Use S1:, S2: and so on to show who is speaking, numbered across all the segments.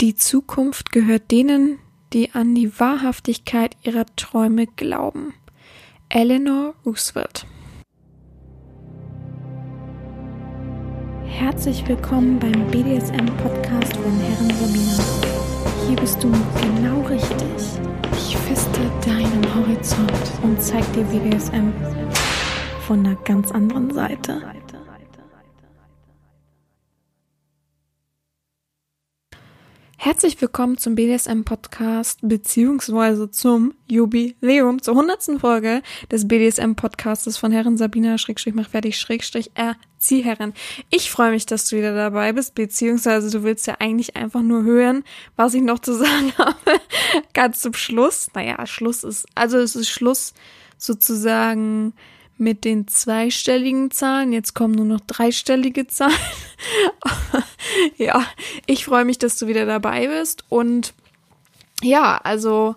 S1: Die Zukunft gehört denen, die an die Wahrhaftigkeit ihrer Träume glauben. Eleanor Roosevelt. Herzlich willkommen beim BDSM-Podcast von Herren Sabina. Hier bist du genau richtig. Ich feste deinen Horizont und zeig dir BDSM von einer ganz anderen Seite. Herzlich willkommen zum BDSM-Podcast beziehungsweise zum Jubiläum zur hundertsten Folge des BDSM-Podcastes von Herren Sabina Schrägstrich mach fertig Schrägstrich Erziehherren. Ich freue mich, dass du wieder dabei bist, beziehungsweise du willst ja eigentlich einfach nur hören, was ich noch zu sagen habe. Ganz zum Schluss. Naja, Schluss ist, also es ist Schluss sozusagen mit den zweistelligen Zahlen. Jetzt kommen nur noch dreistellige Zahlen. ja, ich freue mich, dass du wieder dabei bist. Und ja, also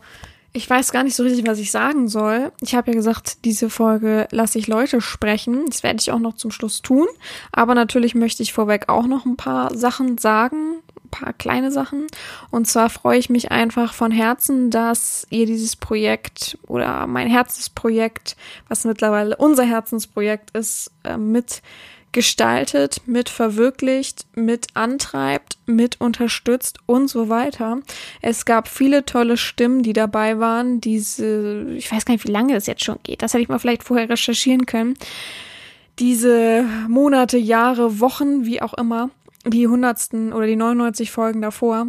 S1: ich weiß gar nicht so richtig, was ich sagen soll. Ich habe ja gesagt, diese Folge lasse ich Leute sprechen. Das werde ich auch noch zum Schluss tun. Aber natürlich möchte ich vorweg auch noch ein paar Sachen sagen, paar kleine Sachen. Und zwar freue ich mich einfach von Herzen, dass ihr dieses Projekt oder mein Herzensprojekt, was mittlerweile unser Herzensprojekt ist, äh, mit gestaltet, mit verwirklicht, mit antreibt, mit unterstützt und so weiter. Es gab viele tolle Stimmen, die dabei waren. Diese, ich weiß gar nicht, wie lange es jetzt schon geht. Das hätte ich mal vielleicht vorher recherchieren können. Diese Monate, Jahre, Wochen, wie auch immer die hundertsten oder die 99 Folgen davor.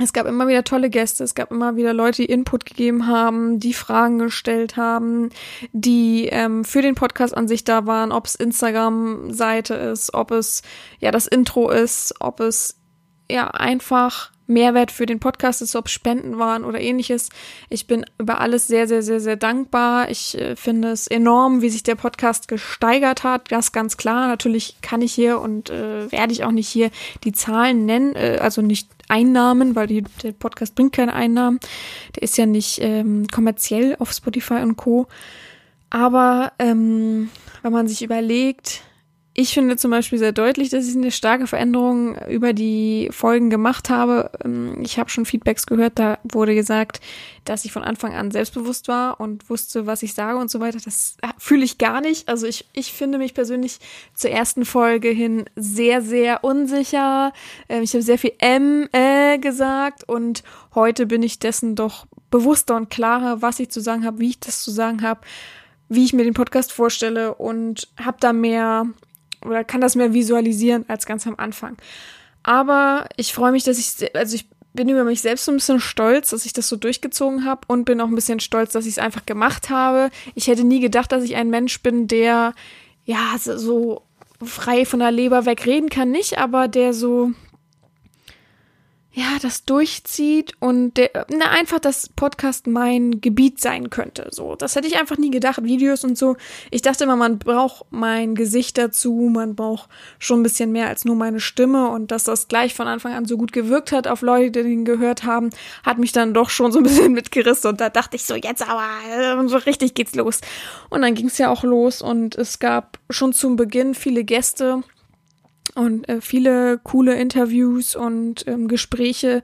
S1: Es gab immer wieder tolle Gäste, es gab immer wieder Leute, die Input gegeben haben, die Fragen gestellt haben, die ähm, für den Podcast an sich da waren, ob es Instagram-Seite ist, ob es ja das Intro ist, ob es ja einfach Mehrwert für den Podcast ist, ob Spenden waren oder ähnliches. Ich bin über alles sehr, sehr, sehr, sehr dankbar. Ich äh, finde es enorm, wie sich der Podcast gesteigert hat. Das ganz klar. Natürlich kann ich hier und äh, werde ich auch nicht hier die Zahlen nennen, äh, also nicht Einnahmen, weil die, der Podcast bringt keine Einnahmen. Der ist ja nicht ähm, kommerziell auf Spotify und Co. Aber ähm, wenn man sich überlegt, ich finde zum Beispiel sehr deutlich, dass ich eine starke Veränderung über die Folgen gemacht habe. Ähm, ich habe schon Feedbacks gehört, da wurde gesagt, dass ich von Anfang an selbstbewusst war und wusste, was ich sage und so weiter. Das fühle ich gar nicht. Also ich, ich finde mich persönlich zur ersten Folge hin sehr, sehr unsicher. Ähm, ich habe sehr viel M äh, gesagt und heute bin ich dessen doch bewusster und klarer, was ich zu sagen habe, wie ich das zu sagen habe wie ich mir den Podcast vorstelle und habe da mehr oder kann das mehr visualisieren als ganz am Anfang. Aber ich freue mich, dass ich, also ich bin über mich selbst so ein bisschen stolz, dass ich das so durchgezogen habe und bin auch ein bisschen stolz, dass ich es einfach gemacht habe. Ich hätte nie gedacht, dass ich ein Mensch bin, der ja so frei von der Leber wegreden kann, nicht, aber der so ja, das durchzieht und der, na, einfach das Podcast mein Gebiet sein könnte. So, das hätte ich einfach nie gedacht. Videos und so. Ich dachte immer, man braucht mein Gesicht dazu, man braucht schon ein bisschen mehr als nur meine Stimme und dass das gleich von Anfang an so gut gewirkt hat auf Leute, die ihn gehört haben, hat mich dann doch schon so ein bisschen mitgerissen und da dachte ich so, jetzt aber, äh, so richtig geht's los. Und dann ging es ja auch los und es gab schon zum Beginn viele Gäste und äh, viele coole Interviews und ähm, Gespräche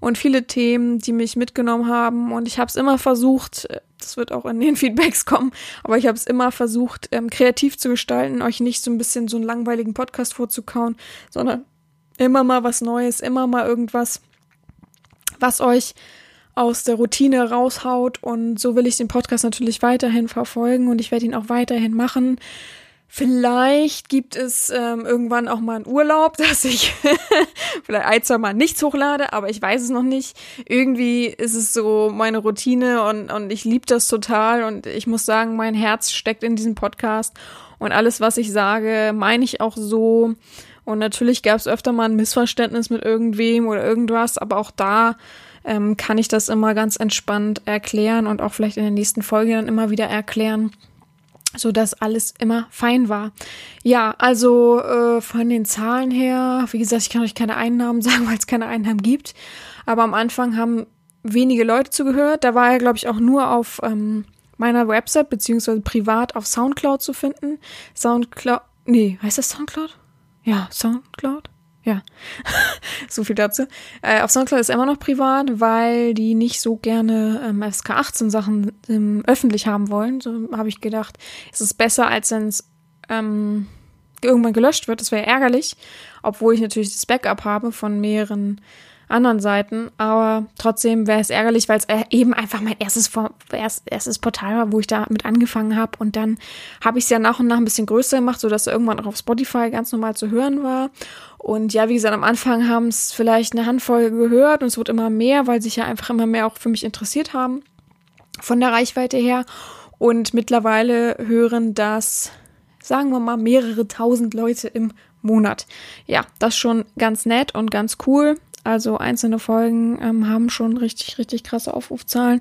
S1: und viele Themen, die mich mitgenommen haben. Und ich habe es immer versucht, äh, das wird auch in den Feedbacks kommen, aber ich habe es immer versucht, ähm, kreativ zu gestalten, euch nicht so ein bisschen so einen langweiligen Podcast vorzukauen, sondern immer mal was Neues, immer mal irgendwas, was euch aus der Routine raushaut. Und so will ich den Podcast natürlich weiterhin verfolgen und ich werde ihn auch weiterhin machen. Vielleicht gibt es ähm, irgendwann auch mal einen Urlaub, dass ich vielleicht ein, zwei Mal nichts hochlade, aber ich weiß es noch nicht. Irgendwie ist es so meine Routine und, und ich liebe das total und ich muss sagen, mein Herz steckt in diesem Podcast und alles, was ich sage, meine ich auch so. Und natürlich gab es öfter mal ein Missverständnis mit irgendwem oder irgendwas, aber auch da ähm, kann ich das immer ganz entspannt erklären und auch vielleicht in der nächsten Folge dann immer wieder erklären so dass alles immer fein war. Ja, also äh, von den Zahlen her, wie gesagt, ich kann euch keine Einnahmen sagen, weil es keine Einnahmen gibt. Aber am Anfang haben wenige Leute zugehört. Da war er, glaube ich, auch nur auf ähm, meiner Website beziehungsweise privat auf Soundcloud zu finden. Soundcloud, nee, heißt das Soundcloud? Ja, Soundcloud. Ja, so viel dazu. Äh, auf Soundcloud ist immer noch privat, weil die nicht so gerne ähm, FSK 18 Sachen ähm, öffentlich haben wollen. So habe ich gedacht, es ist besser, als wenn es ähm, irgendwann gelöscht wird. Das wäre ärgerlich, obwohl ich natürlich das Backup habe von mehreren anderen Seiten. Aber trotzdem wäre es ärgerlich, weil es äh, eben einfach mein erstes, erstes Portal war, wo ich da mit angefangen habe. Und dann habe ich es ja nach und nach ein bisschen größer gemacht, sodass es irgendwann auch auf Spotify ganz normal zu hören war. Und ja, wie gesagt, am Anfang haben es vielleicht eine Handvoll gehört und es wird immer mehr, weil sich ja einfach immer mehr auch für mich interessiert haben von der Reichweite her. Und mittlerweile hören das, sagen wir mal, mehrere tausend Leute im Monat. Ja, das ist schon ganz nett und ganz cool. Also einzelne Folgen ähm, haben schon richtig, richtig krasse Aufrufzahlen.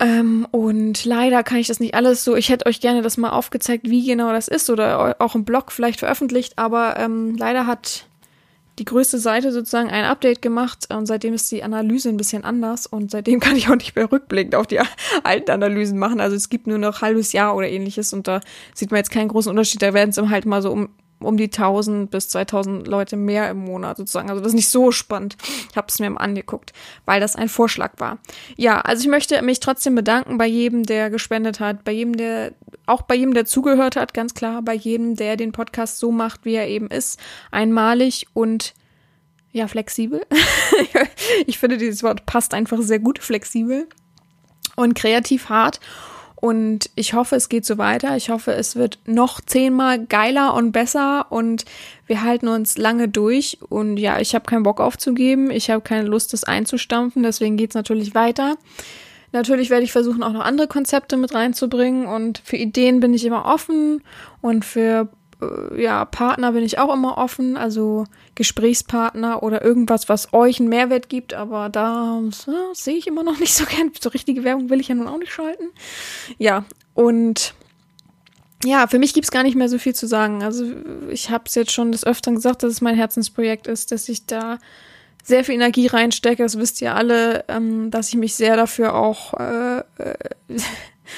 S1: Ähm, und leider kann ich das nicht alles so. Ich hätte euch gerne das mal aufgezeigt, wie genau das ist oder auch im Blog vielleicht veröffentlicht, aber ähm, leider hat die größte Seite sozusagen ein Update gemacht und seitdem ist die Analyse ein bisschen anders und seitdem kann ich auch nicht mehr rückblickend auf die alten Analysen machen. Also es gibt nur noch halbes Jahr oder ähnliches und da sieht man jetzt keinen großen Unterschied. Da werden es halt mal so um um die 1000 bis 2000 Leute mehr im Monat sozusagen. Also das ist nicht so spannend. Ich habe es mir mal angeguckt, weil das ein Vorschlag war. Ja, also ich möchte mich trotzdem bedanken bei jedem, der gespendet hat, bei jedem, der auch bei jedem, der zugehört hat, ganz klar, bei jedem, der den Podcast so macht, wie er eben ist, einmalig und ja, flexibel. ich finde, dieses Wort passt einfach sehr gut, flexibel und kreativ hart. Und ich hoffe, es geht so weiter. Ich hoffe, es wird noch zehnmal geiler und besser und wir halten uns lange durch. Und ja, ich habe keinen Bock aufzugeben. Ich habe keine Lust, das einzustampfen. Deswegen geht's natürlich weiter. Natürlich werde ich versuchen, auch noch andere Konzepte mit reinzubringen. Und für Ideen bin ich immer offen. Und für ja, Partner bin ich auch immer offen, also Gesprächspartner oder irgendwas, was euch einen Mehrwert gibt, aber da so, sehe ich immer noch nicht so gern. So richtige Werbung will ich ja nun auch nicht schalten. Ja, und ja, für mich gibt's gar nicht mehr so viel zu sagen. Also ich habe es jetzt schon des Öfteren gesagt, dass es mein Herzensprojekt ist, dass ich da sehr viel Energie reinstecke. Das wisst ihr alle, ähm, dass ich mich sehr dafür auch äh, äh,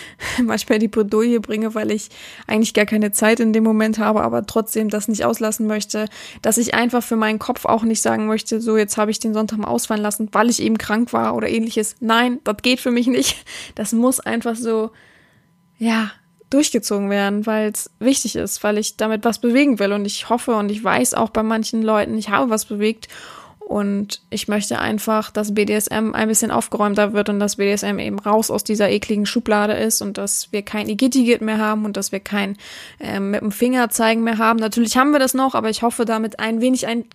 S1: manchmal die Bredouille bringe, weil ich eigentlich gar keine Zeit in dem Moment habe, aber trotzdem das nicht auslassen möchte, dass ich einfach für meinen Kopf auch nicht sagen möchte, so jetzt habe ich den Sonntag mal ausfallen lassen, weil ich eben krank war oder ähnliches. Nein, das geht für mich nicht. Das muss einfach so, ja, durchgezogen werden, weil es wichtig ist, weil ich damit was bewegen will und ich hoffe und ich weiß auch bei manchen Leuten, ich habe was bewegt und ich möchte einfach, dass BDSM ein bisschen aufgeräumter wird und dass BDSM eben raus aus dieser ekligen Schublade ist und dass wir kein Igittigit mehr haben und dass wir kein ähm, mit dem Finger zeigen mehr haben. Natürlich haben wir das noch, aber ich hoffe damit ein wenig ein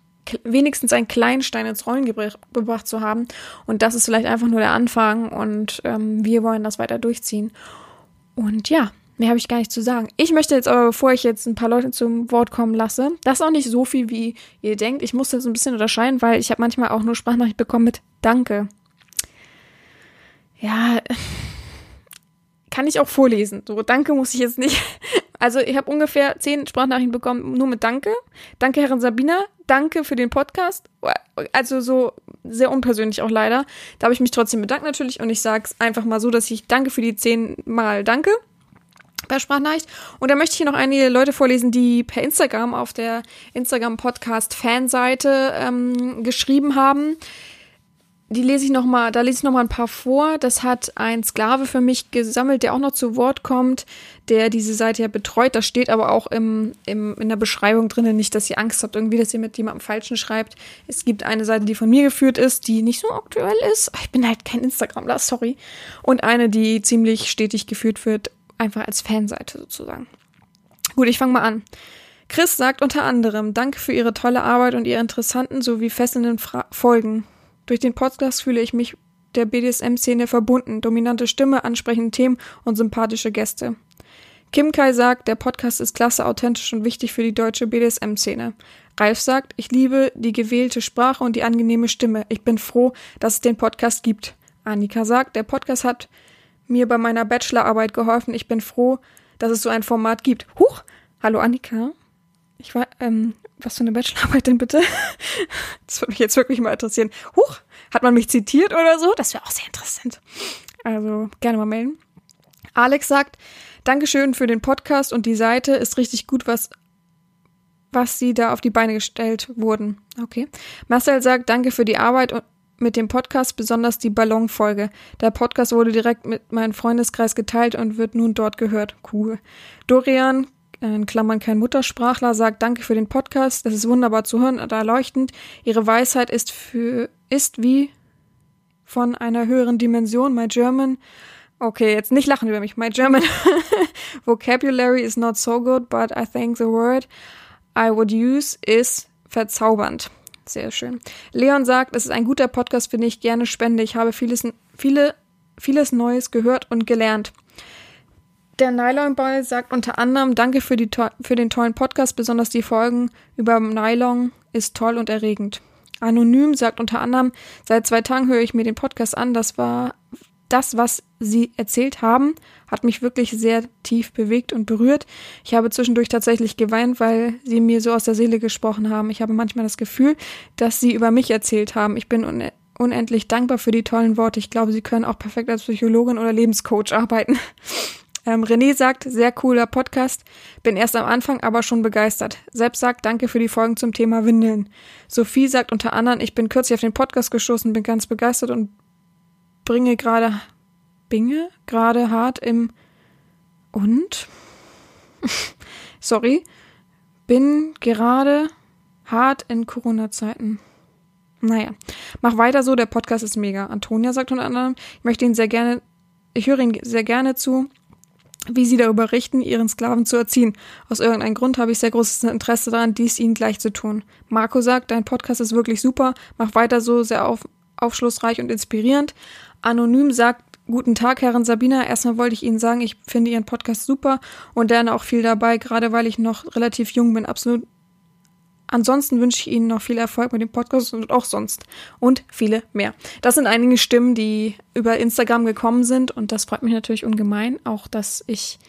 S1: wenigstens einen kleinen Stein ins Rollen gebracht zu haben. Und das ist vielleicht einfach nur der Anfang und ähm, wir wollen das weiter durchziehen. Und ja, Mehr habe ich gar nicht zu sagen. Ich möchte jetzt aber, bevor ich jetzt ein paar Leute zum Wort kommen lasse, das ist auch nicht so viel, wie ihr denkt. Ich muss jetzt ein bisschen unterscheiden, weil ich habe manchmal auch nur Sprachnachricht bekommen mit Danke. Ja, kann ich auch vorlesen. So, Danke muss ich jetzt nicht. Also ich habe ungefähr zehn Sprachnachrichten bekommen, nur mit Danke. Danke, Herrin Sabina. Danke für den Podcast. Also so sehr unpersönlich auch leider. Da habe ich mich trotzdem bedankt natürlich und ich sage es einfach mal so, dass ich Danke für die zehn Mal Danke per Sprachnachricht. Und da möchte ich hier noch einige Leute vorlesen, die per Instagram auf der Instagram-Podcast-Fanseite ähm, geschrieben haben. Die lese ich noch mal, da lese ich noch mal ein paar vor. Das hat ein Sklave für mich gesammelt, der auch noch zu Wort kommt, der diese Seite ja betreut. Das steht aber auch im, im, in der Beschreibung drinnen, nicht, dass ihr Angst habt, irgendwie, dass ihr mit jemandem Falschen schreibt. Es gibt eine Seite, die von mir geführt ist, die nicht so aktuell ist. Ich bin halt kein Instagramler, sorry. Und eine, die ziemlich stetig geführt wird einfach als Fanseite sozusagen. Gut, ich fange mal an. Chris sagt unter anderem, danke für Ihre tolle Arbeit und Ihre interessanten sowie fesselnden Fra Folgen. Durch den Podcast fühle ich mich der BDSM-Szene verbunden, dominante Stimme, ansprechende Themen und sympathische Gäste. Kim Kai sagt, der Podcast ist klasse, authentisch und wichtig für die deutsche BDSM-Szene. Ralf sagt, ich liebe die gewählte Sprache und die angenehme Stimme. Ich bin froh, dass es den Podcast gibt. Annika sagt, der Podcast hat mir bei meiner Bachelorarbeit geholfen. Ich bin froh, dass es so ein Format gibt. Huch! Hallo Annika. Ich war, ähm, was für eine Bachelorarbeit denn bitte? Das würde mich jetzt wirklich mal interessieren. Huch! Hat man mich zitiert oder so? Das wäre auch sehr interessant. Also, gerne mal melden. Alex sagt, Dankeschön für den Podcast und die Seite ist richtig gut, was was sie da auf die Beine gestellt wurden. Okay. Marcel sagt, danke für die Arbeit mit dem Podcast, besonders die Ballonfolge. Der Podcast wurde direkt mit meinem Freundeskreis geteilt und wird nun dort gehört. Cool. Dorian, in Klammern kein Muttersprachler, sagt Danke für den Podcast. Das ist wunderbar zu hören und erleuchtend. Ihre Weisheit ist für, ist wie von einer höheren Dimension. My German. Okay, jetzt nicht lachen über mich. My German vocabulary is not so good, but I think the word I would use is verzaubernd. Sehr schön. Leon sagt, es ist ein guter Podcast, finde ich gerne spende. Ich habe vieles, viele, vieles Neues gehört und gelernt. Der Nylon Boy sagt unter anderem, danke für, die, für den tollen Podcast, besonders die Folgen über Nylon ist toll und erregend. Anonym sagt unter anderem, seit zwei Tagen höre ich mir den Podcast an. Das war das, was sie erzählt haben, hat mich wirklich sehr tief bewegt und berührt. Ich habe zwischendurch tatsächlich geweint, weil sie mir so aus der Seele gesprochen haben. Ich habe manchmal das Gefühl, dass sie über mich erzählt haben. Ich bin unendlich dankbar für die tollen Worte. Ich glaube, sie können auch perfekt als Psychologin oder Lebenscoach arbeiten. Ähm, René sagt, sehr cooler Podcast. Bin erst am Anfang, aber schon begeistert. Selbst sagt, danke für die Folgen zum Thema Windeln. Sophie sagt unter anderem, ich bin kürzlich auf den Podcast gestoßen, bin ganz begeistert und bringe gerade, binge gerade hart im, und? Sorry. Bin gerade hart in Corona-Zeiten. Naja, mach weiter so, der Podcast ist mega. Antonia sagt unter anderem, ich möchte ihn sehr gerne, ich höre ihn sehr gerne zu wie sie darüber richten, ihren Sklaven zu erziehen. Aus irgendeinem Grund habe ich sehr großes Interesse daran, dies ihnen gleich zu tun. Marco sagt, dein Podcast ist wirklich super, mach weiter so, sehr auf, aufschlussreich und inspirierend. Anonym sagt, guten Tag, Herrin Sabina. Erstmal wollte ich Ihnen sagen, ich finde Ihren Podcast super und lerne auch viel dabei, gerade weil ich noch relativ jung bin. Absolut Ansonsten wünsche ich Ihnen noch viel Erfolg mit dem Podcast und auch sonst und viele mehr. Das sind einige Stimmen, die über Instagram gekommen sind und das freut mich natürlich ungemein. Auch, dass ich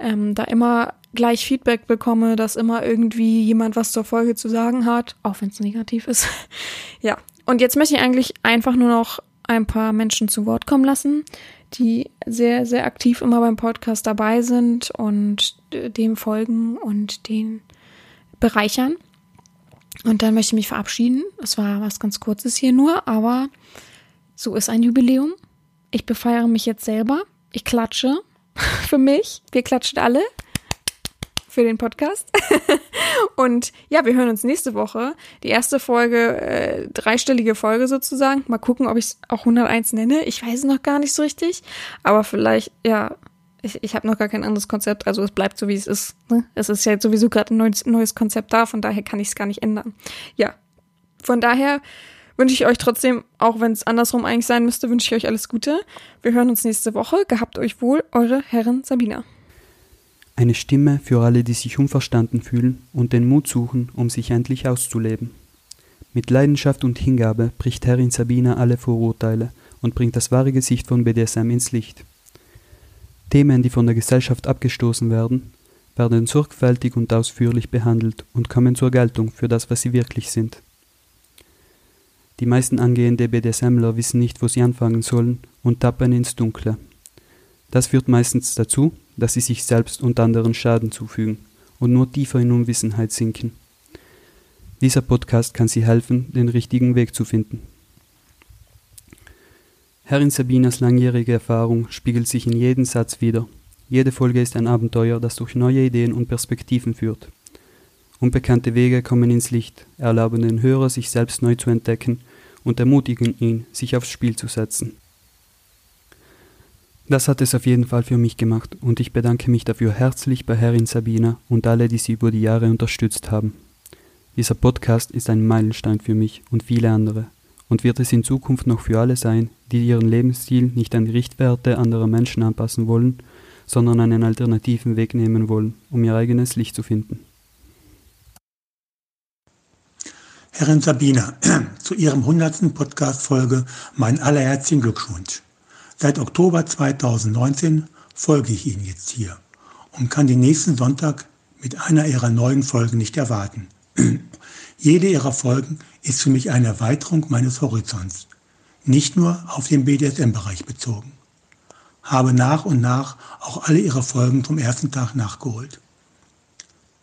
S1: ähm, da immer gleich Feedback bekomme, dass immer irgendwie jemand was zur Folge zu sagen hat, auch wenn es negativ ist. ja, und jetzt möchte ich eigentlich einfach nur noch ein paar Menschen zu Wort kommen lassen, die sehr, sehr aktiv immer beim Podcast dabei sind und dem folgen und den bereichern. Und dann möchte ich mich verabschieden. Es war was ganz Kurzes hier nur, aber so ist ein Jubiläum. Ich befeiere mich jetzt selber. Ich klatsche für mich. Wir klatschen alle für den Podcast. und ja, wir hören uns nächste Woche. Die erste Folge, äh, dreistellige Folge sozusagen. Mal gucken, ob ich es auch 101 nenne. Ich weiß es noch gar nicht so richtig. Aber vielleicht, ja, ich, ich habe noch gar kein anderes Konzept, also es bleibt so, wie es ist. Ne? Es ist ja jetzt sowieso gerade ein neues, neues Konzept da, von daher kann ich es gar nicht ändern. Ja, von daher wünsche ich euch trotzdem, auch wenn es andersrum eigentlich sein müsste, wünsche ich euch alles Gute. Wir hören uns nächste Woche. Gehabt euch wohl, eure Herrin Sabina.
S2: Eine Stimme für alle, die sich unverstanden fühlen und den Mut suchen, um sich endlich auszuleben. Mit Leidenschaft und Hingabe bricht Herrin Sabina alle Vorurteile und bringt das wahre Gesicht von BDSM ins Licht. Themen, die von der Gesellschaft abgestoßen werden, werden sorgfältig und ausführlich behandelt und kommen zur Geltung für das, was sie wirklich sind. Die meisten angehende BDSMler wissen nicht, wo sie anfangen sollen und tappen ins Dunkle. Das führt meistens dazu, dass sie sich selbst und anderen Schaden zufügen und nur tiefer in Unwissenheit sinken. Dieser Podcast kann sie helfen, den richtigen Weg zu finden. Herrin Sabinas langjährige Erfahrung spiegelt sich in jedem Satz wider. Jede Folge ist ein Abenteuer, das durch neue Ideen und Perspektiven führt. Unbekannte Wege kommen ins Licht, erlauben den Hörer, sich selbst neu zu entdecken und ermutigen ihn, sich aufs Spiel zu setzen. Das hat es auf jeden Fall für mich gemacht und ich bedanke mich dafür herzlich bei Herrin Sabina und alle, die sie über die Jahre unterstützt haben. Dieser Podcast ist ein Meilenstein für mich und viele andere und wird es in Zukunft noch für alle sein, die ihren Lebensstil nicht an die Richtwerte anderer Menschen anpassen wollen, sondern einen alternativen Weg nehmen wollen, um ihr eigenes Licht zu finden.
S3: Herrin Sabina, zu Ihrem 100. Podcast-Folge mein allerherzlichen Glückwunsch. Seit Oktober 2019 folge ich Ihnen jetzt hier und kann den nächsten Sonntag mit einer Ihrer neuen Folgen nicht erwarten. Jede Ihrer Folgen ist für mich eine Erweiterung meines Horizonts, nicht nur auf den BDSM-Bereich bezogen. Habe nach und nach auch alle ihre Folgen vom ersten Tag nachgeholt.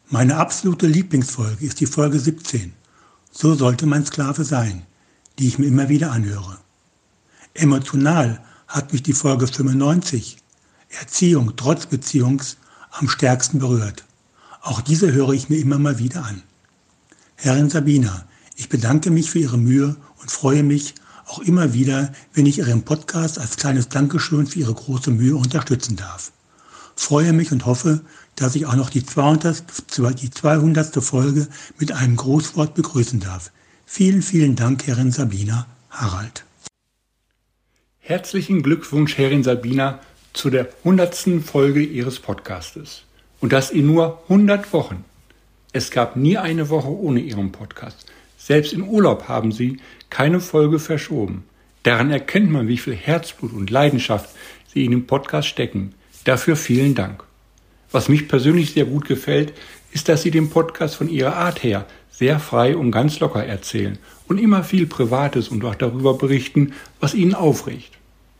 S3: Meine absolute Lieblingsfolge ist die Folge 17. So sollte mein Sklave sein, die ich mir immer wieder anhöre. Emotional hat mich die Folge 95, Erziehung trotz Beziehungs, am stärksten berührt. Auch diese höre ich mir immer mal wieder an. Herrin Sabina, ich bedanke mich für Ihre Mühe und freue mich auch immer wieder, wenn ich Ihren Podcast als kleines Dankeschön für Ihre große Mühe unterstützen darf. Freue mich und hoffe, dass ich auch noch die 200. Die 200. Folge mit einem Großwort begrüßen darf. Vielen, vielen Dank, Herrin Sabina Harald.
S4: Herzlichen Glückwunsch, Herrin Sabina, zu der 100. Folge Ihres Podcastes. Und das in nur 100 Wochen. Es gab nie eine Woche ohne Ihren Podcast. Selbst im Urlaub haben Sie keine Folge verschoben. Daran erkennt man, wie viel Herzblut und Leidenschaft Sie in den Podcast stecken. Dafür vielen Dank. Was mich persönlich sehr gut gefällt, ist, dass Sie den Podcast von Ihrer Art her sehr frei und ganz locker erzählen und immer viel Privates und auch darüber berichten, was Ihnen aufregt.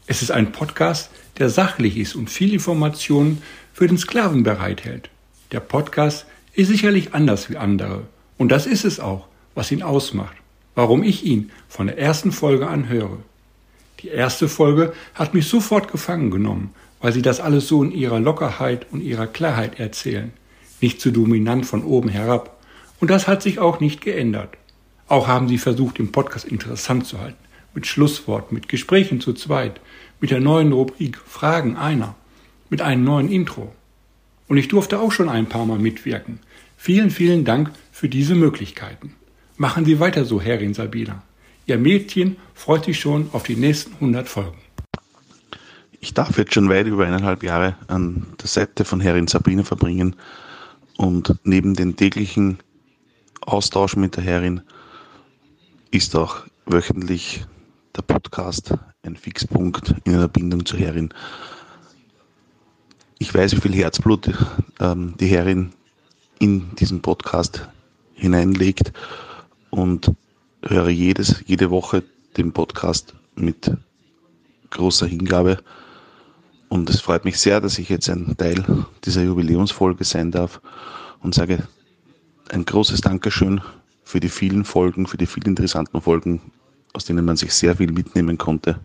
S4: Es ist ein Podcast, der sachlich ist und viel Informationen für den Sklaven bereithält. Der Podcast ist sicherlich anders wie andere. Und das ist es auch, was ihn ausmacht. Warum ich ihn von der ersten Folge an höre. Die erste Folge hat mich sofort gefangen genommen, weil sie das alles so in ihrer Lockerheit und ihrer Klarheit erzählen. Nicht zu dominant von oben herab. Und das hat sich auch nicht geändert. Auch haben sie versucht, den Podcast interessant zu halten. Mit Schlusswort, mit Gesprächen zu zweit, mit der neuen Rubrik Fragen einer, mit einem neuen Intro. Und ich durfte auch schon ein paar Mal mitwirken. Vielen, vielen Dank für diese Möglichkeiten. Machen Sie weiter so, Herrin Sabina. Ihr Mädchen freut sich schon auf die nächsten 100 Folgen.
S5: Ich darf jetzt schon weit über eineinhalb Jahre an der Seite von Herrin Sabina verbringen und neben den täglichen Austausch mit der Herrin ist auch wöchentlich der Podcast ein Fixpunkt in einer Bindung zur Herrin. Ich weiß, wie viel Herzblut ähm, die Herrin in diesen Podcast hineinlegt und höre jedes, jede Woche den Podcast mit großer Hingabe. Und es freut mich sehr, dass ich jetzt ein Teil dieser Jubiläumsfolge sein darf und sage ein großes Dankeschön für die vielen Folgen, für die vielen interessanten Folgen, aus denen man sich sehr viel mitnehmen konnte.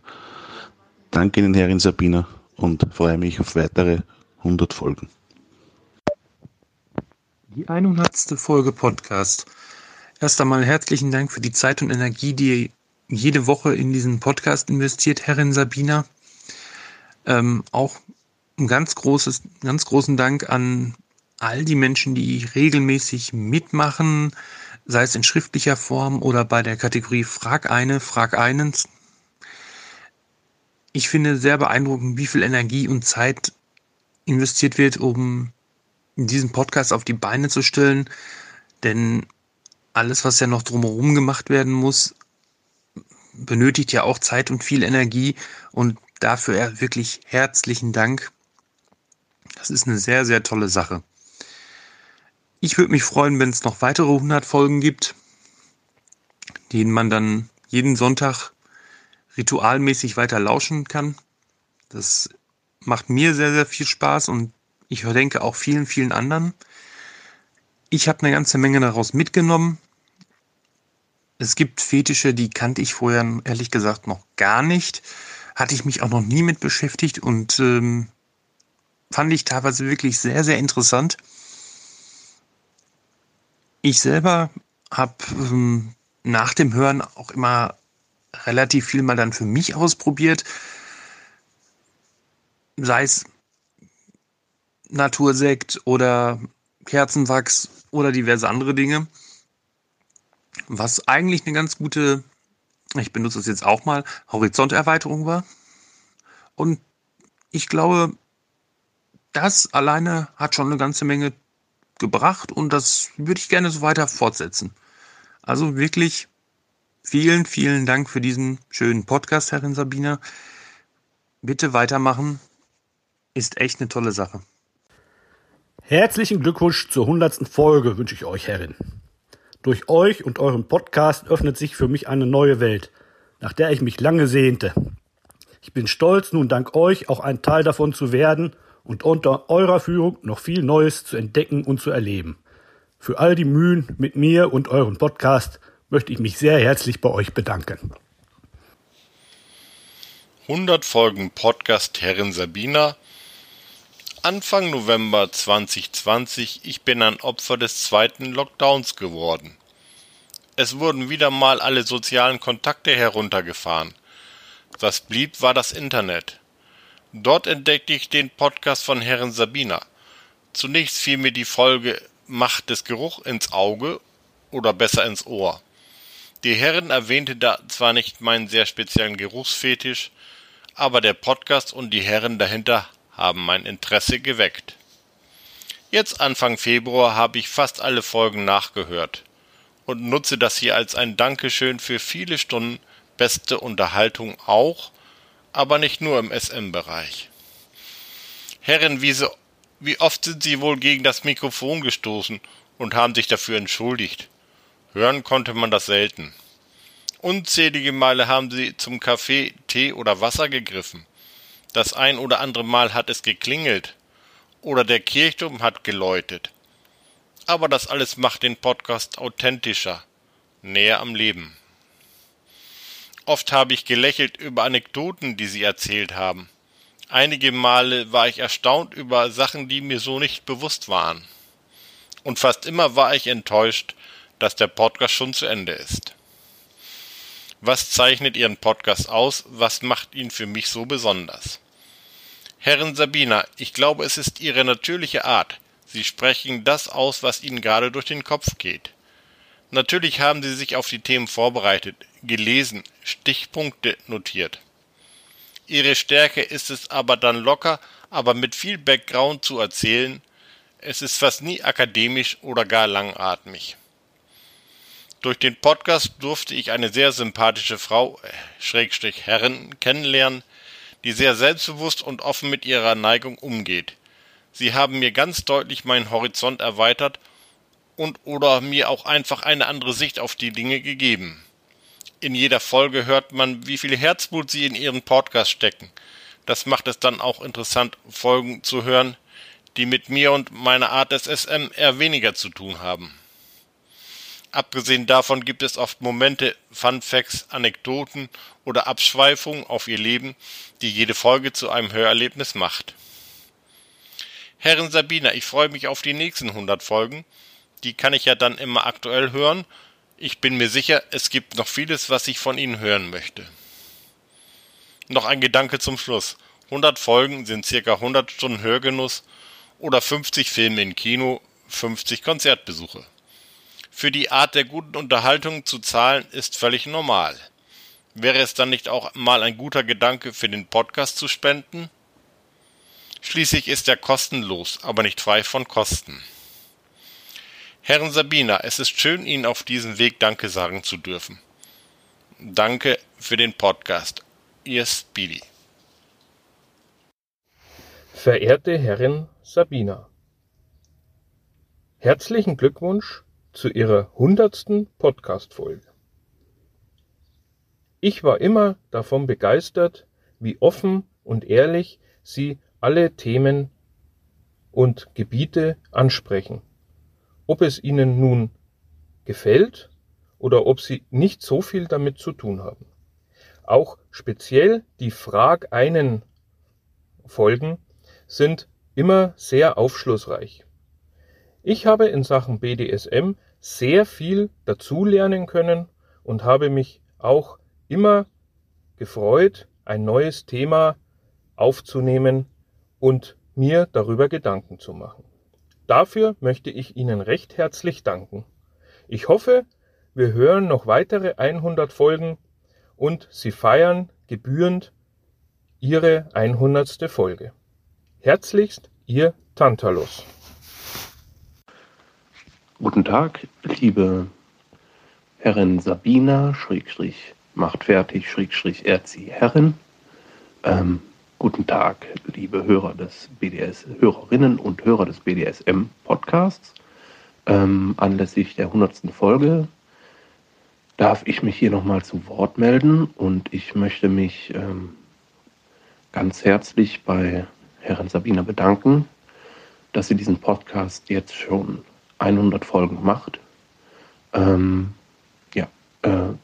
S5: Danke Ihnen, Herrin Sabina, und freue mich auf weitere 100 Folgen.
S6: Die 100. Folge Podcast. Erst einmal herzlichen Dank für die Zeit und Energie, die jede Woche in diesen Podcast investiert, Herrin Sabina. Ähm, auch ein ganz großes, ganz großen Dank an all die Menschen, die regelmäßig mitmachen, sei es in schriftlicher Form oder bei der Kategorie Frag eine, Frag einen. Ich finde sehr beeindruckend, wie viel Energie und Zeit investiert wird, um diesen Podcast auf die Beine zu stellen. Denn alles, was ja noch drumherum gemacht werden muss, benötigt ja auch Zeit und viel Energie. Und dafür wirklich herzlichen Dank. Das ist eine sehr, sehr tolle Sache. Ich würde mich freuen, wenn es noch weitere 100 Folgen gibt, denen man dann jeden Sonntag ritualmäßig weiter lauschen kann. Das macht mir sehr, sehr viel Spaß und ich denke auch vielen, vielen anderen. Ich habe eine ganze Menge daraus mitgenommen. Es gibt Fetische, die kannte ich vorher ehrlich gesagt noch gar nicht. Hatte ich mich auch noch nie mit beschäftigt und ähm, fand ich teilweise wirklich sehr, sehr interessant. Ich selber habe ähm, nach dem Hören auch immer relativ viel mal dann für mich ausprobiert. Sei es Natursekt oder Kerzenwachs oder diverse andere Dinge. Was eigentlich eine ganz gute, ich benutze es jetzt auch mal, Horizonterweiterung war. Und ich glaube, das alleine hat schon eine ganze Menge gebracht und das würde ich gerne so weiter fortsetzen. Also wirklich vielen, vielen Dank für diesen schönen Podcast, Herrin Sabina. Bitte weitermachen. Ist echt eine tolle Sache.
S7: Herzlichen Glückwunsch zur hundertsten Folge wünsche ich euch, Herrin. Durch euch und euren Podcast öffnet sich für mich eine neue Welt, nach der ich mich lange sehnte. Ich bin stolz, nun dank euch auch ein Teil davon zu werden und unter eurer Führung noch viel Neues zu entdecken und zu erleben. Für all die Mühen mit mir und eurem Podcast möchte ich mich sehr herzlich bei euch bedanken.
S8: 100 Folgen Podcast Herrin Sabina. Anfang November 2020, ich bin ein Opfer des zweiten Lockdowns geworden. Es wurden wieder mal alle sozialen Kontakte heruntergefahren. Was blieb, war das Internet. Dort entdeckte ich den Podcast von Herrin Sabina. Zunächst fiel mir die Folge Macht des Geruch ins Auge oder besser ins Ohr. Die Herren erwähnte da zwar nicht meinen sehr speziellen Geruchsfetisch, aber der Podcast und die Herren dahinter haben mein Interesse geweckt. Jetzt Anfang Februar habe ich fast alle Folgen nachgehört und nutze das hier als ein Dankeschön für viele Stunden beste Unterhaltung auch, aber nicht nur im SM-Bereich. Herren, wie so wie oft sind Sie wohl gegen das Mikrofon gestoßen und haben sich dafür entschuldigt? Hören konnte man das selten. Unzählige Male haben Sie zum Kaffee, Tee oder Wasser gegriffen. Das ein oder andere Mal hat es geklingelt. Oder der Kirchturm hat geläutet. Aber das alles macht den Podcast authentischer, näher am Leben. Oft habe ich gelächelt über Anekdoten, die Sie erzählt haben. Einige Male war ich erstaunt über Sachen, die mir so nicht bewusst waren. Und fast immer war ich enttäuscht, dass der Podcast schon zu Ende ist. Was zeichnet Ihren Podcast aus? Was macht ihn für mich so besonders? Herrin Sabina, ich glaube, es ist Ihre natürliche Art. Sie sprechen das aus, was Ihnen gerade durch den Kopf geht. Natürlich haben Sie sich auf die Themen vorbereitet, gelesen, Stichpunkte notiert. Ihre Stärke ist es aber dann locker, aber mit viel Background zu erzählen. Es ist fast nie akademisch oder gar langatmig. Durch den Podcast durfte ich eine sehr sympathische Frau, äh, Schrägstrich Herren, kennenlernen, die sehr selbstbewusst und offen mit ihrer Neigung umgeht. Sie haben mir ganz deutlich meinen Horizont erweitert und oder mir auch einfach eine andere Sicht auf die Dinge gegeben. In jeder Folge hört man, wie viel Herzblut sie in ihren Podcast stecken. Das macht es dann auch interessant, Folgen zu hören, die mit mir und meiner Art des SM eher weniger zu tun haben. Abgesehen davon gibt es oft Momente, Funfacts, Anekdoten oder Abschweifungen auf ihr Leben, die jede Folge zu einem Hörerlebnis macht. Herrin Sabina, ich freue mich auf die nächsten 100 Folgen. Die kann ich ja dann immer aktuell hören ich bin mir sicher, es gibt noch vieles, was ich von Ihnen hören möchte. Noch ein Gedanke zum Schluss. 100 Folgen sind circa 100 Stunden Hörgenuss oder 50 Filme im Kino, 50 Konzertbesuche. Für die Art der guten Unterhaltung zu zahlen ist völlig normal. Wäre es dann nicht auch mal ein guter Gedanke für den Podcast zu spenden? Schließlich ist er kostenlos, aber nicht frei von Kosten. Herren Sabina, es ist schön, Ihnen auf diesem Weg Danke sagen zu dürfen. Danke für den Podcast. Ihr Speedy.
S9: Verehrte Herrin Sabina, herzlichen Glückwunsch zu Ihrer hundertsten Podcast-Folge. Ich war immer davon begeistert, wie offen und ehrlich Sie alle Themen und Gebiete ansprechen ob es ihnen nun gefällt oder ob sie nicht so viel damit zu tun haben. Auch speziell die Frag einen Folgen sind immer sehr aufschlussreich. Ich habe in Sachen BDSM sehr viel dazulernen können und habe mich auch immer gefreut, ein neues Thema aufzunehmen und mir darüber Gedanken zu machen. Dafür möchte ich Ihnen recht herzlich danken. Ich hoffe, wir hören noch weitere 100 Folgen und Sie feiern gebührend Ihre 100. Folge. Herzlichst Ihr Tantalus.
S10: Guten Tag, liebe Herrin Sabina, Schrägstrich, macht fertig, Schrägstrich, Erzi Herrin. Ähm, Guten Tag, liebe Hörer des BDS, Hörerinnen und Hörer des BDSM Podcasts. Ähm, anlässlich der 100. Folge darf ich mich hier nochmal zu Wort melden und ich möchte mich ähm, ganz herzlich bei Herrin Sabina bedanken, dass sie diesen Podcast jetzt schon 100 Folgen macht. Ähm, ja, äh,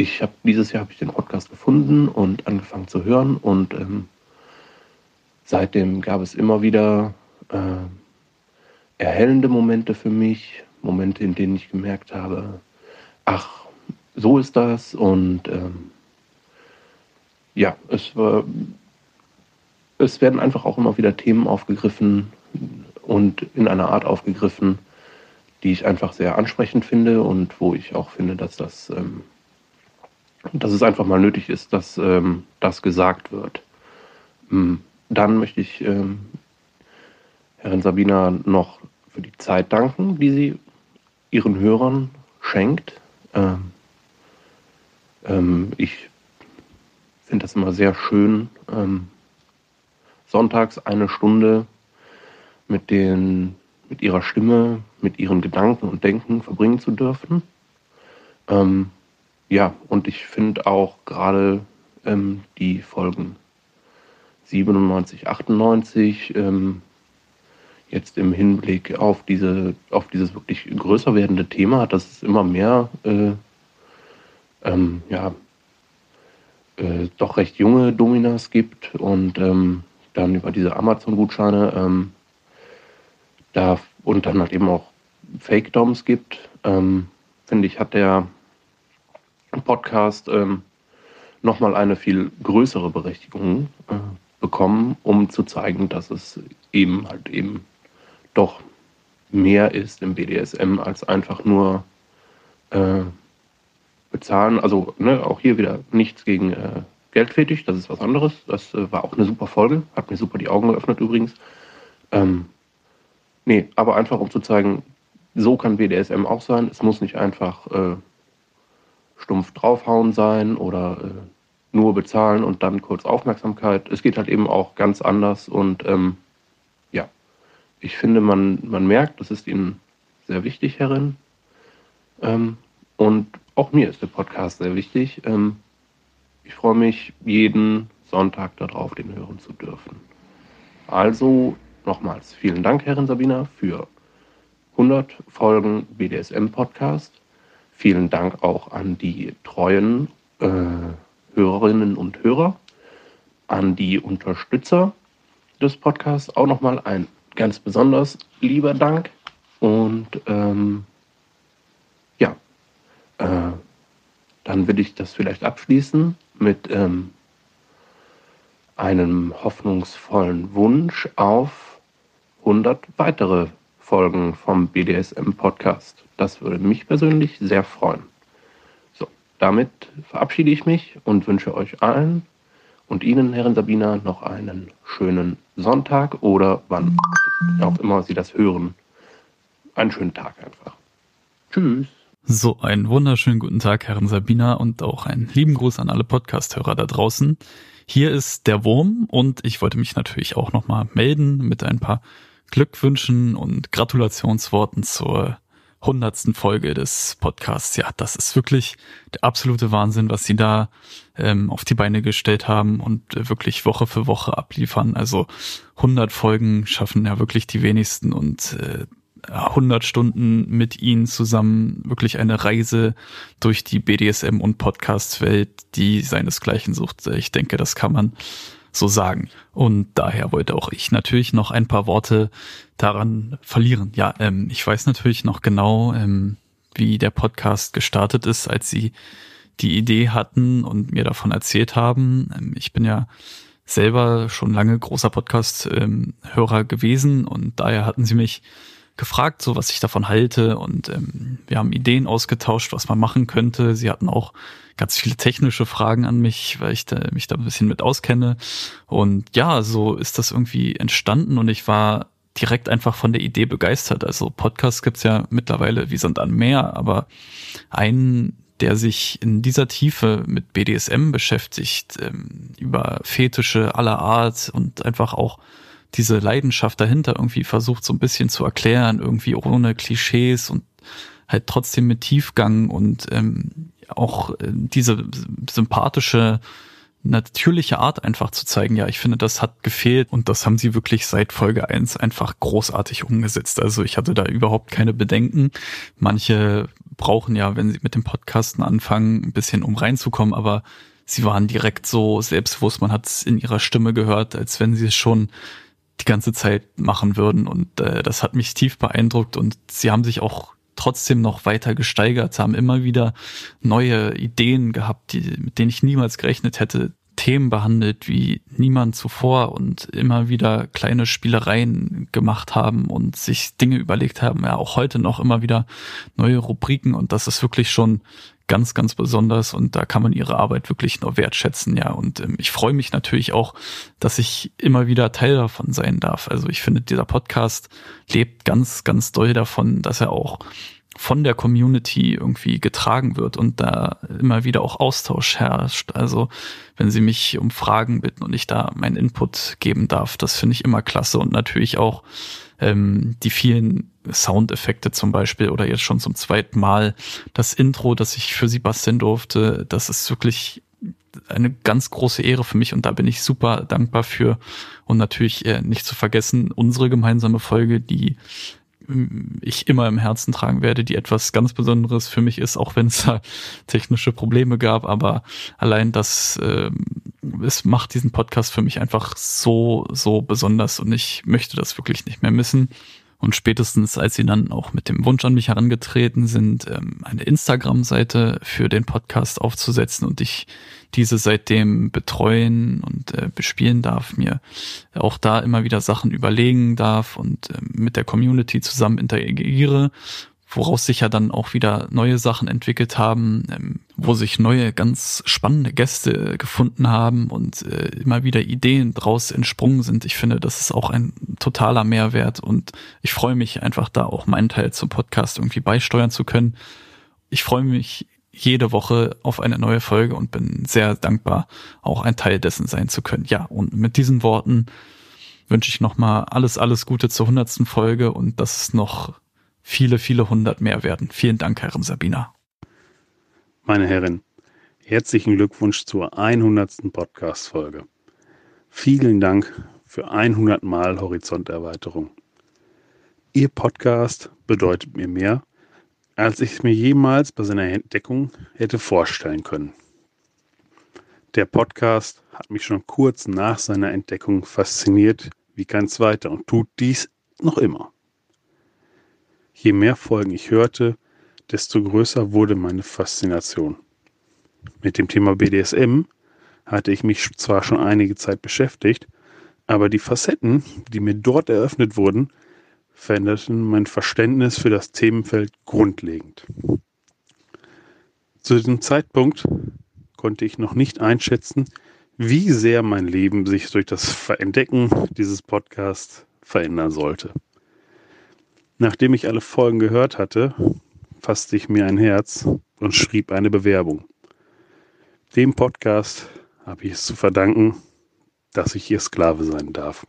S10: ich habe dieses Jahr habe ich den Podcast gefunden und angefangen zu hören und ähm, seitdem gab es immer wieder äh, erhellende Momente für mich, Momente, in denen ich gemerkt habe, ach, so ist das und ähm, ja, es war, es werden einfach auch immer wieder Themen aufgegriffen und in einer Art aufgegriffen, die ich einfach sehr ansprechend finde und wo ich auch finde, dass das ähm, dass es einfach mal nötig ist, dass ähm, das gesagt wird. Hm, dann möchte ich ähm, Herrin Sabina noch für die Zeit danken, die sie ihren Hörern schenkt. Ähm, ähm ich finde das immer sehr schön, ähm, sonntags eine Stunde mit, den, mit ihrer Stimme, mit ihren Gedanken und Denken verbringen zu dürfen. Ähm, ja, und ich finde auch gerade ähm, die Folgen 97, 98 ähm, jetzt im Hinblick auf diese, auf dieses wirklich größer werdende Thema, dass es immer mehr äh, ähm, ja, äh, doch recht junge Dominas gibt und ähm, dann über diese Amazon-Gutscheine ähm, da und dann halt eben auch Fake-Doms gibt, ähm, finde ich, hat der Podcast ähm, nochmal eine viel größere Berechtigung äh, bekommen, um zu zeigen, dass es eben halt eben doch mehr ist im BDSM als einfach nur äh, bezahlen. Also ne, auch hier wieder nichts gegen äh, Geldfetisch, das ist was anderes. Das äh, war auch eine super Folge, hat mir super die Augen geöffnet übrigens. Ähm, nee, aber einfach um zu zeigen, so kann BDSM auch sein. Es muss nicht einfach äh, stumpf draufhauen sein oder äh, nur bezahlen und dann kurz Aufmerksamkeit. Es geht halt eben auch ganz anders und ähm, ja, ich finde, man, man merkt, das ist Ihnen sehr wichtig, Herrin. Ähm, und auch mir ist der Podcast sehr wichtig. Ähm, ich freue mich jeden Sonntag darauf, den hören zu dürfen. Also nochmals vielen Dank, Herrin Sabina, für 100 Folgen BDSM-Podcast. Vielen Dank auch an die treuen äh, Hörerinnen und Hörer, an die Unterstützer des Podcasts auch nochmal ein ganz besonders lieber Dank. Und ähm, ja, äh, dann würde ich das vielleicht abschließen mit ähm, einem hoffnungsvollen Wunsch auf 100 weitere Folgen vom BDSM-Podcast. Das würde mich persönlich sehr freuen. So, damit verabschiede ich mich und wünsche euch allen und Ihnen, Herrin Sabina, noch einen schönen Sonntag oder wann auch immer Sie das hören. Einen schönen Tag einfach. Tschüss.
S11: So, einen wunderschönen guten Tag, Herrin Sabina, und auch einen lieben Gruß an alle Podcast-Hörer da draußen. Hier ist der Wurm und ich wollte mich natürlich auch nochmal melden mit ein paar Glückwünschen und Gratulationsworten zur hundertsten Folge des Podcasts. Ja, das ist wirklich der absolute Wahnsinn, was sie da ähm, auf die Beine gestellt haben und äh, wirklich Woche für Woche abliefern. Also 100 Folgen schaffen ja wirklich die wenigsten und äh, 100 Stunden mit ihnen zusammen wirklich eine Reise durch die BDSM und Podcast-Welt, die seinesgleichen sucht. Ich denke, das kann man so sagen. Und daher wollte auch ich natürlich noch ein paar Worte daran verlieren. Ja, ähm, ich weiß natürlich noch genau, ähm, wie der Podcast gestartet ist, als sie die Idee hatten und mir davon erzählt haben. Ähm, ich bin ja selber schon lange großer Podcast-Hörer gewesen und daher hatten sie mich gefragt, so was ich davon halte und ähm, wir haben Ideen ausgetauscht, was man machen könnte. Sie hatten auch ganz viele technische Fragen an mich, weil ich da, mich da ein bisschen mit auskenne. Und ja, so ist das irgendwie entstanden und ich war direkt einfach von der Idee begeistert. Also Podcasts gibt's ja mittlerweile wie Sand an Meer, aber einen, der sich in dieser Tiefe mit BDSM beschäftigt, ähm, über Fetische aller Art und einfach auch diese Leidenschaft dahinter irgendwie versucht so ein bisschen zu erklären, irgendwie ohne Klischees und halt trotzdem mit Tiefgang und ähm, auch äh, diese sympathische natürliche Art einfach zu zeigen. Ja, ich finde, das hat gefehlt und das haben sie wirklich seit Folge eins einfach großartig umgesetzt. Also ich hatte da überhaupt keine Bedenken. Manche brauchen ja, wenn sie mit dem Podcasten anfangen, ein bisschen um reinzukommen, aber sie waren direkt so selbstbewusst, man hat es in ihrer Stimme gehört, als wenn sie es schon die ganze Zeit machen würden. Und äh, das hat mich tief beeindruckt. Und sie haben sich auch trotzdem noch weiter gesteigert, haben immer wieder neue Ideen gehabt, die, mit denen ich niemals gerechnet hätte, Themen behandelt wie niemand zuvor und immer wieder kleine Spielereien gemacht haben und sich Dinge überlegt haben, ja auch heute noch immer wieder neue Rubriken. Und das ist wirklich schon ganz, ganz besonders und da kann man ihre Arbeit wirklich nur wertschätzen, ja. Und ähm, ich freue mich natürlich auch, dass ich immer wieder Teil davon sein darf. Also ich finde, dieser Podcast lebt ganz, ganz doll davon, dass er auch von der Community irgendwie getragen wird und da immer wieder auch Austausch herrscht. Also wenn sie mich um Fragen bitten und ich da meinen Input geben darf, das finde ich immer klasse und natürlich auch ähm, die vielen Soundeffekte zum Beispiel oder jetzt schon zum zweiten Mal das Intro, das ich für sie basteln durfte, das ist wirklich eine ganz große Ehre für mich und da bin ich super dankbar für. Und natürlich äh, nicht zu vergessen, unsere gemeinsame Folge, die ich immer im Herzen tragen werde, die etwas ganz Besonderes für mich ist, auch wenn es da technische Probleme gab. Aber allein das, äh, es macht diesen Podcast für mich einfach so, so besonders und ich möchte das wirklich nicht mehr missen. Und spätestens, als sie dann auch mit dem Wunsch an mich herangetreten sind, ähm, eine Instagram-Seite für den Podcast aufzusetzen und ich diese seitdem betreuen und äh, bespielen darf, mir auch da immer wieder Sachen überlegen darf und äh, mit der Community zusammen interagiere woraus sich ja dann auch wieder neue Sachen entwickelt haben, ähm, wo sich neue, ganz spannende Gäste gefunden haben und äh, immer wieder Ideen draus entsprungen sind. Ich finde, das ist auch ein totaler Mehrwert und ich freue mich einfach da auch meinen Teil zum Podcast irgendwie beisteuern zu können. Ich freue mich jede Woche auf eine neue Folge und bin sehr dankbar, auch ein Teil dessen sein zu können. Ja, und mit diesen Worten wünsche ich nochmal alles, alles Gute zur hundertsten Folge und dass es noch viele, viele hundert mehr werden. Vielen Dank, Herren Sabina.
S12: Meine Herren, herzlichen Glückwunsch zur 100. Podcast-Folge. Vielen Dank für 100 Mal Horizonterweiterung. Ihr Podcast bedeutet mir mehr, als ich es mir jemals bei seiner Entdeckung hätte vorstellen können. Der Podcast hat mich schon kurz nach seiner Entdeckung fasziniert wie kein zweiter und tut dies noch immer. Je mehr Folgen ich hörte, desto größer wurde meine Faszination. Mit dem Thema BDSM hatte ich mich zwar schon einige Zeit beschäftigt, aber die Facetten, die mir dort eröffnet wurden, veränderten mein Verständnis für das Themenfeld grundlegend. Zu diesem Zeitpunkt konnte ich noch nicht einschätzen, wie sehr mein Leben sich durch das Entdecken dieses Podcasts verändern sollte. Nachdem ich alle Folgen gehört hatte, fasste ich mir ein Herz und schrieb eine Bewerbung. Dem Podcast habe ich es zu verdanken, dass ich ihr Sklave sein darf.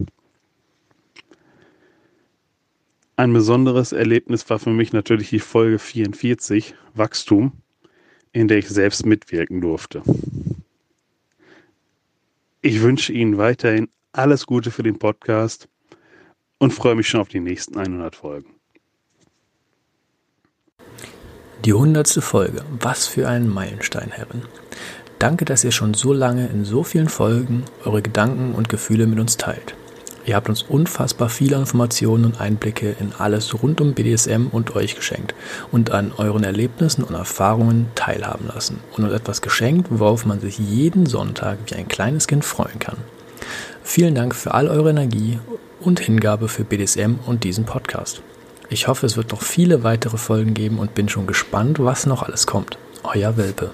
S12: Ein besonderes Erlebnis war für mich natürlich die Folge 44, Wachstum, in der ich selbst mitwirken durfte. Ich wünsche Ihnen weiterhin alles Gute für den Podcast und freue mich schon auf die nächsten 100 Folgen.
S13: Die hundertste Folge. Was für ein Meilenstein, Herren. Danke, dass ihr schon so lange in so vielen Folgen eure Gedanken und Gefühle mit uns teilt. Ihr habt uns unfassbar viele Informationen und Einblicke in alles rund um BDSM und euch geschenkt und an euren Erlebnissen und Erfahrungen teilhaben lassen und uns etwas geschenkt, worauf man sich jeden Sonntag wie ein kleines Kind freuen kann. Vielen Dank für all eure Energie und Hingabe für BDSM und diesen Podcast. Ich hoffe, es wird noch viele weitere Folgen geben und bin schon gespannt, was noch alles kommt. Euer Welpe.